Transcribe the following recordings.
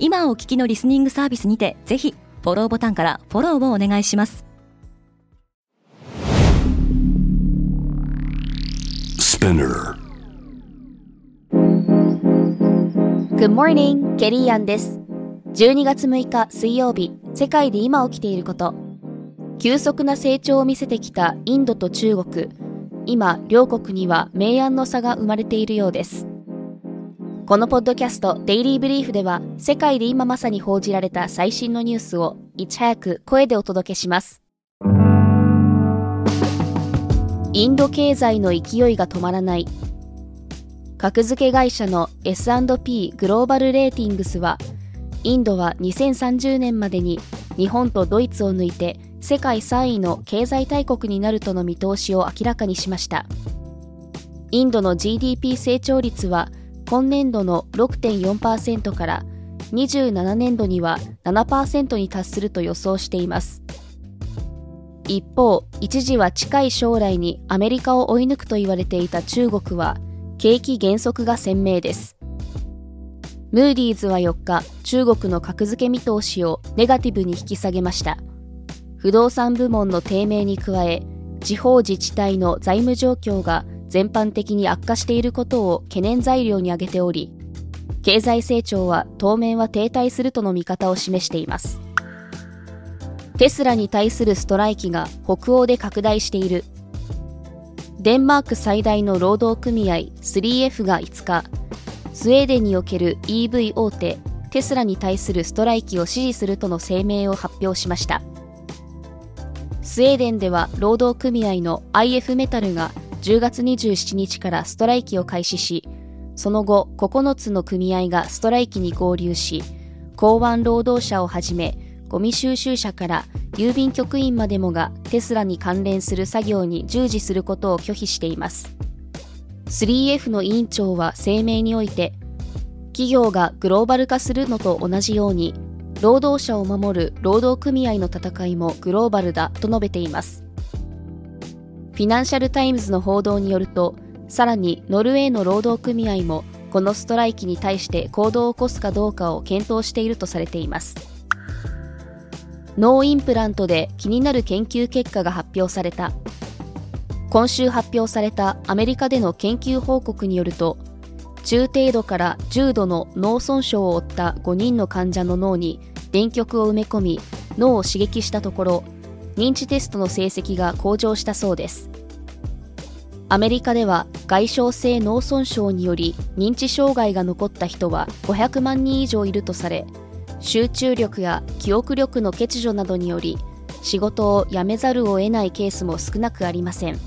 今お聞きのリスニングサービスにてぜひフォローボタンからフォローをお願いします。Good morning, ケリーアンです。12月6日水曜日世界で今起きていること。急速な成長を見せてきたインドと中国。今両国には明暗の差が生まれているようですこのポッドキャストデイリーブリーフでは世界で今まさに報じられた最新のニュースをいち早く声でお届けします。インド経済の勢いが止まらない。格付け会社の S&P グローバルレーティングスはインドは2030年までに日本とドイツを抜いて世界3位の経済大国になるとの見通しを明らかにしました。インドの GDP 成長率は今年度の6.4%から27年度には7%に達すると予想しています。一方一時は近い将来にアメリカを追い抜くと言われていた中国は景気減速が鮮明です。ムーディーズは4日中国の格付け見通しをネガティブに引き下げました。不動産部門の低迷に加え地方自治体の財務状況が全般的に悪化していることを懸念材料に挙げており経済成長は当面は停滞するとの見方を示しています。テスラに対するストライキが北欧で拡大している。デンマーク最大の労働組合 3F が5日スウェーデンにおける EV 大手テスラに対するストライキを支持するとの声明を発表しました。スウェーデンでは労働組合の IF メタルが10月27日からストライキを開始しその後9つの組合がストライキに合流し港湾労働者をはじめゴミ収集車から郵便局員までもがテスラに関連する作業に従事することを拒否しています。3F の委員長は声明において企業がグローバル化するのと同じように労働者を守る労働組合の戦いもグローバルだと述べています。フィナンシャル・タイムズの報道によるとさらにノルウェーの労働組合もこのストライキに対して行動を起こすかどうかを検討しているとされています。脳インプラントで気になる研究結果が発表された。今週発表されたアメリカでの研究報告によると中程度から重度の脳損傷を負った5人の患者の脳に電極を埋め込み脳を刺激したところ認知テストの成績が向上したそうです。アメリカでは外傷性脳損傷により認知障害が残った人は500万人以上いるとされ集中力や記憶力の欠如などにより仕事を辞めざるを得ないケースも少なくありません。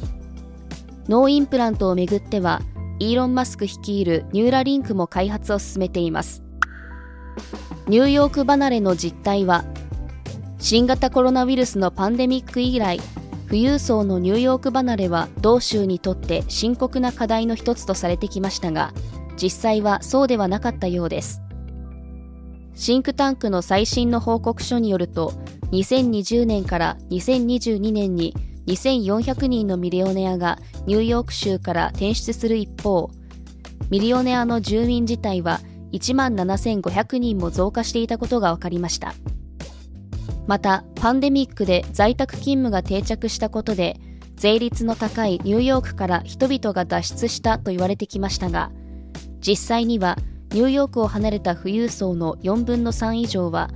脳インプラントをめぐってはイーロン・マスク率いるニューラリンクも開発を進めています。ニューヨーク離れの実態は新型コロナウイルスのパンデミック以来富裕層のニューヨーク離れは同州にとって深刻な課題の一つとされてきましたが実際はそうではなかったようです。シンクタンクの最新の報告書によると2020年から2022年に2400人のミリオネアがニューヨーク州から転出する一方ミリオネアの住民自体は1万7500人も増加していたことが分かりました。またパンデミックで在宅勤務が定着したことで税率の高いニューヨークから人々が脱出したと言われてきましたが実際にはニューヨークを離れた富裕層の4分の3以上は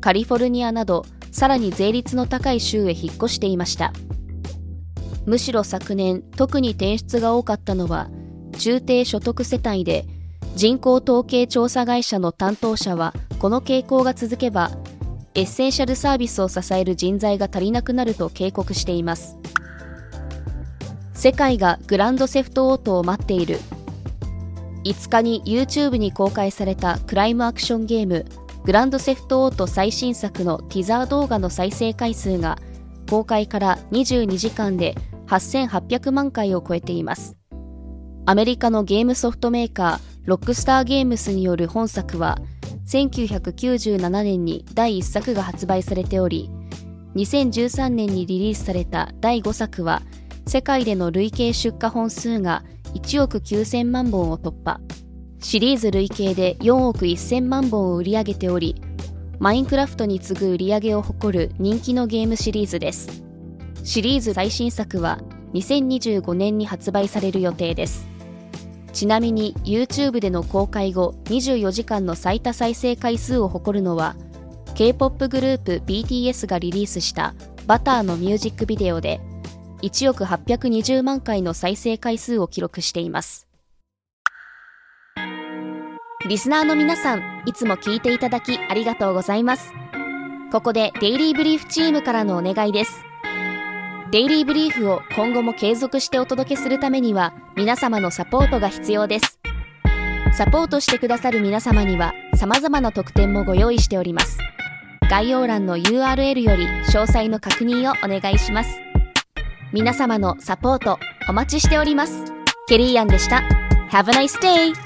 カリフォルニアなどさらに税率の高い州へ引っ越していました。むしろ昨年特に転出が多かったのは中低所得世帯で人口統計調査会社の担当者はこの傾向が続けばエッセンシャルサービスを支える人材が足りなくなると警告しています。世界がグランドセフトオートを待っている。5日に YouTube に公開されたクライムアクションゲームグランドセフトオート最新作のティザー動画の再生回数が公開から22時間で8800万回を超えています。アメリカのゲームソフトメーカーロックスターゲームスによる本作は1997年に第1作が発売されており2013年にリリースされた第5作は世界での累計出荷本数が1億9000万本を突破。シリーズ累計で4億1000万本を売り上げておりマインクラフトに次ぐ売り上げを誇る人気のゲームシリーズです。シリーズ最新作は2025年に発売される予定です。ちなみに YouTube での公開後24時間の最多再生回数を誇るのは K-POP グループ BTS がリリースしたバターのミュージックビデオで1億820万回の再生回数を記録しています。リスナーの皆さんいつも聞いていただきありがとうございます。ここでデイリーブリーフチームからのお願いです。デイリーブリーフを今後も継続してお届けするためには皆様のサポートが必要です。サポートしてくださる皆様には様々な特典もご用意しております。概要欄の URL より詳細の確認をお願いします。皆様のサポートお待ちしております。ケリーアンでした。Have a nice day!